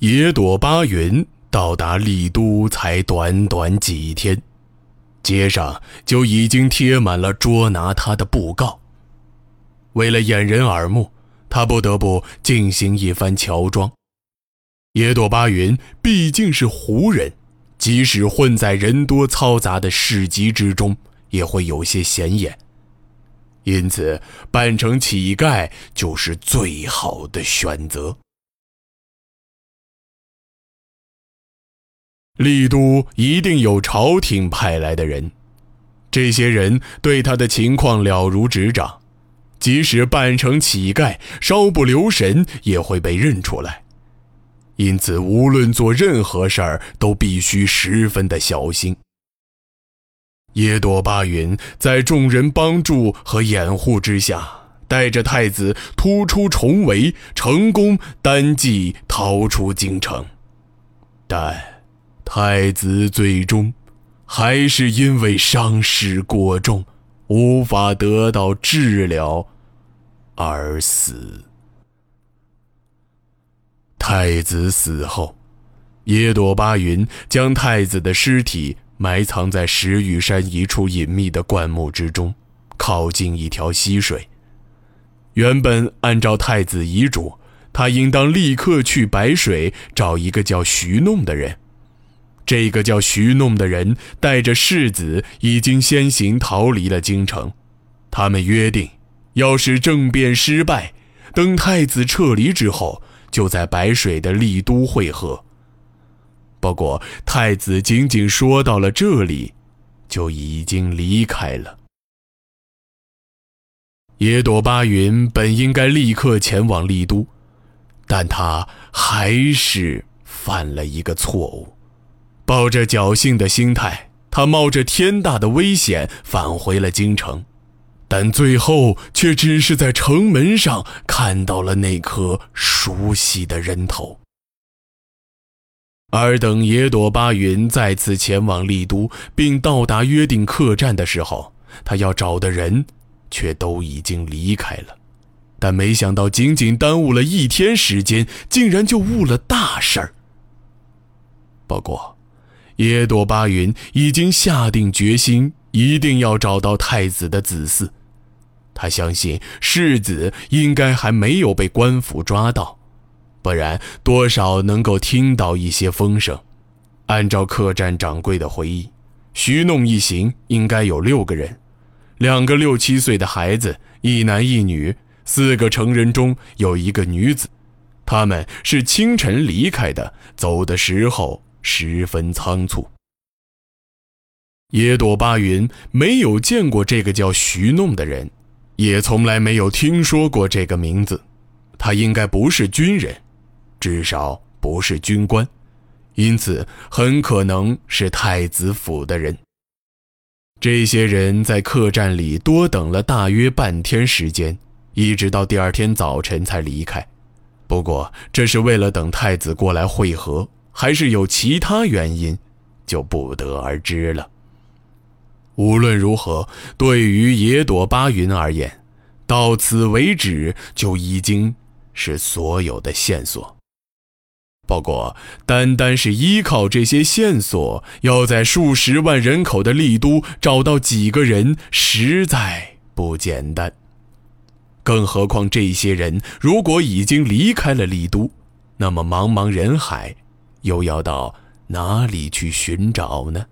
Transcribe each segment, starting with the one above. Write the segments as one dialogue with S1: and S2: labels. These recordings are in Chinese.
S1: 野朵巴云到达丽都才短短几天，街上就已经贴满了捉拿他的布告。为了掩人耳目，他不得不进行一番乔装。野朵巴云毕竟是胡人，即使混在人多嘈杂的市集之中，也会有些显眼。因此，扮成乞丐就是最好的选择。丽都一定有朝廷派来的人，这些人对他的情况了如指掌，即使扮成乞丐，稍不留神也会被认出来。因此，无论做任何事儿，都必须十分的小心。耶朵巴云在众人帮助和掩护之下，带着太子突出重围，成功单骑逃出京城。但太子最终还是因为伤势过重，无法得到治疗而死。太子死后，耶朵巴云将太子的尸体。埋藏在石玉山一处隐秘的灌木之中，靠近一条溪水。原本按照太子遗嘱，他应当立刻去白水找一个叫徐弄的人。这个叫徐弄的人带着世子已经先行逃离了京城。他们约定，要是政变失败，等太子撤离之后，就在白水的丽都会合。不过，太子仅仅说到了这里，就已经离开了。野朵巴云本应该立刻前往丽都，但他还是犯了一个错误。抱着侥幸的心态，他冒着天大的危险返回了京城，但最后却只是在城门上看到了那颗熟悉的人头。而等野朵巴云再次前往丽都，并到达约定客栈的时候，他要找的人却都已经离开了。但没想到，仅仅耽误了一天时间，竟然就误了大事儿。不过，野朵巴云已经下定决心，一定要找到太子的子嗣。他相信世子应该还没有被官府抓到。不然，多少能够听到一些风声。按照客栈掌柜的回忆，徐弄一行应该有六个人，两个六七岁的孩子，一男一女，四个成人中有一个女子。他们是清晨离开的，走的时候十分仓促。野朵巴云没有见过这个叫徐弄的人，也从来没有听说过这个名字。他应该不是军人。至少不是军官，因此很可能是太子府的人。这些人在客栈里多等了大约半天时间，一直到第二天早晨才离开。不过，这是为了等太子过来会合，还是有其他原因，就不得而知了。无论如何，对于野朵巴云而言，到此为止就已经是所有的线索。不过，单单是依靠这些线索，要在数十万人口的丽都找到几个人，实在不简单。更何况，这些人如果已经离开了丽都，那么茫茫人海，又要到哪里去寻找呢？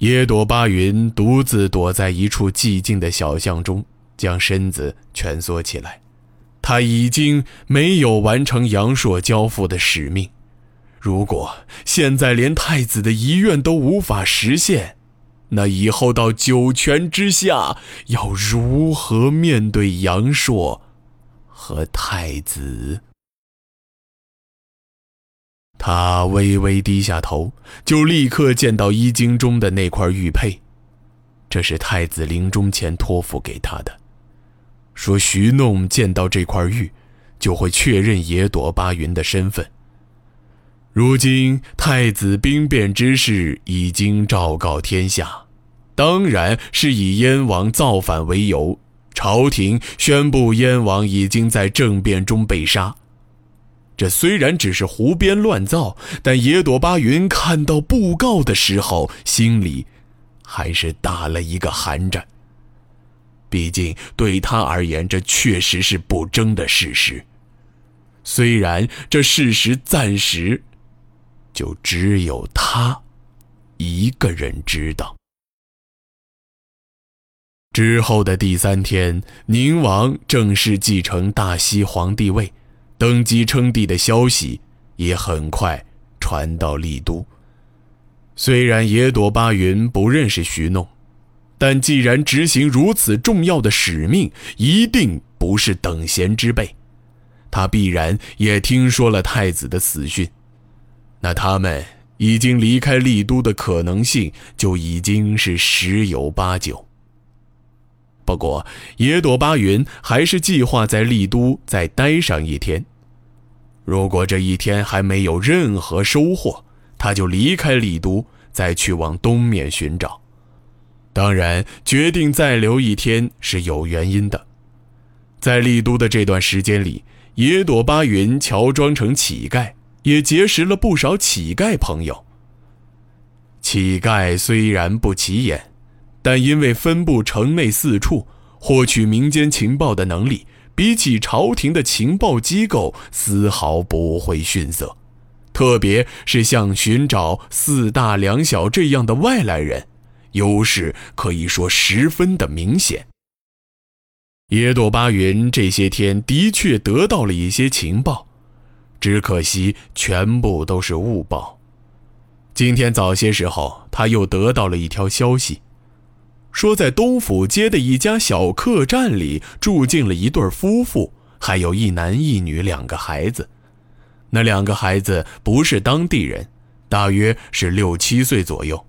S1: 耶朵巴云独自躲在一处寂静的小巷中，将身子蜷缩起来。他已经没有完成杨硕交付的使命，如果现在连太子的遗愿都无法实现，那以后到九泉之下要如何面对杨硕和太子？他微微低下头，就立刻见到衣襟中的那块玉佩，这是太子临终前托付给他的。说徐弄见到这块玉，就会确认野朵巴云的身份。如今太子兵变之事已经昭告天下，当然是以燕王造反为由，朝廷宣布燕王已经在政变中被杀。这虽然只是胡编乱造，但野朵巴云看到布告的时候，心里还是打了一个寒战。毕竟对他而言，这确实是不争的事实。虽然这事实暂时就只有他一个人知道。之后的第三天，宁王正式继承大西皇帝位。登基称帝的消息也很快传到丽都。虽然野朵巴云不认识徐弄，但既然执行如此重要的使命，一定不是等闲之辈。他必然也听说了太子的死讯，那他们已经离开丽都的可能性就已经是十有八九。不过，野朵巴云还是计划在丽都再待上一天。如果这一天还没有任何收获，他就离开丽都，再去往东面寻找。当然，决定再留一天是有原因的。在丽都的这段时间里，野朵巴云乔装成乞丐，也结识了不少乞丐朋友。乞丐虽然不起眼。但因为分布城内四处，获取民间情报的能力，比起朝廷的情报机构丝毫不会逊色。特别是像寻找四大两小这样的外来人，优势可以说十分的明显。野朵巴云这些天的确得到了一些情报，只可惜全部都是误报。今天早些时候，他又得到了一条消息。说，在东府街的一家小客栈里住进了一对夫妇，还有一男一女两个孩子。那两个孩子不是当地人，大约是六七岁左右，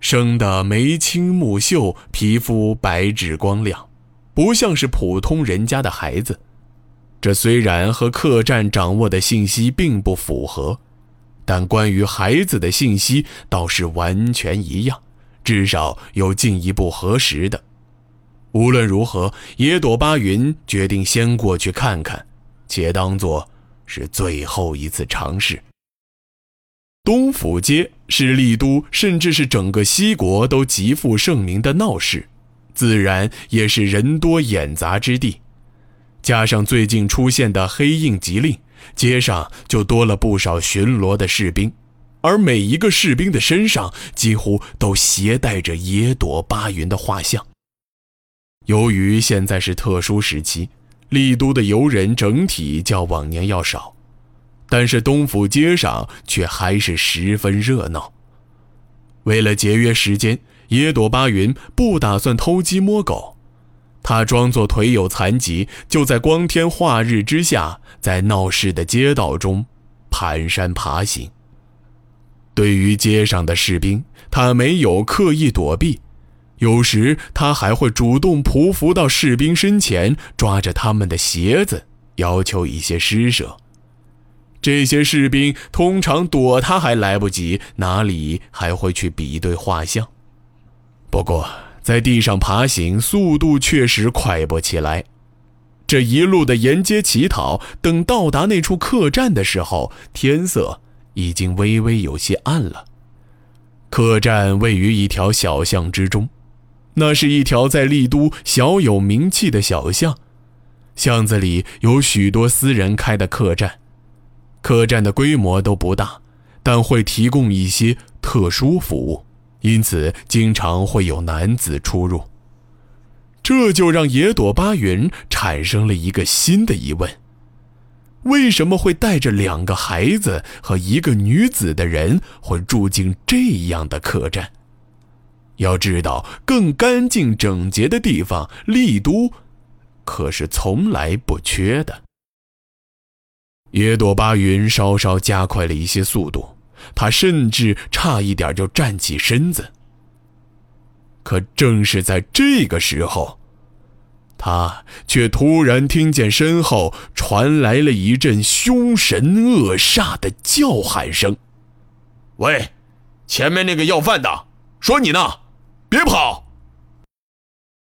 S1: 生得眉清目秀，皮肤白质光亮，不像是普通人家的孩子。这虽然和客栈掌握的信息并不符合，但关于孩子的信息倒是完全一样。至少有进一步核实的。无论如何，野朵巴云决定先过去看看，且当作是最后一次尝试。东府街是丽都，甚至是整个西国都极负盛名的闹市，自然也是人多眼杂之地。加上最近出现的黑印急令，街上就多了不少巡逻的士兵。而每一个士兵的身上几乎都携带着野朵巴云的画像。由于现在是特殊时期，丽都的游人整体较往年要少，但是东府街上却还是十分热闹。为了节约时间，野朵巴云不打算偷鸡摸狗，他装作腿有残疾，就在光天化日之下，在闹市的街道中蹒跚爬行。对于街上的士兵，他没有刻意躲避，有时他还会主动匍匐到士兵身前，抓着他们的鞋子，要求一些施舍。这些士兵通常躲他还来不及，哪里还会去比对画像？不过在地上爬行，速度确实快不起来。这一路的沿街乞讨，等到达那处客栈的时候，天色。已经微微有些暗了。客栈位于一条小巷之中，那是一条在丽都小有名气的小巷。巷子里有许多私人开的客栈，客栈的规模都不大，但会提供一些特殊服务，因此经常会有男子出入。这就让野朵巴云产生了一个新的疑问。为什么会带着两个孩子和一个女子的人会住进这样的客栈？要知道，更干净整洁的地方，丽都可是从来不缺的。野朵巴云稍稍加快了一些速度，他甚至差一点就站起身子。可正是在这个时候。他却突然听见身后传来了一阵凶神恶煞的叫喊声：“
S2: 喂，前面那个要饭的，说你呢，别跑！”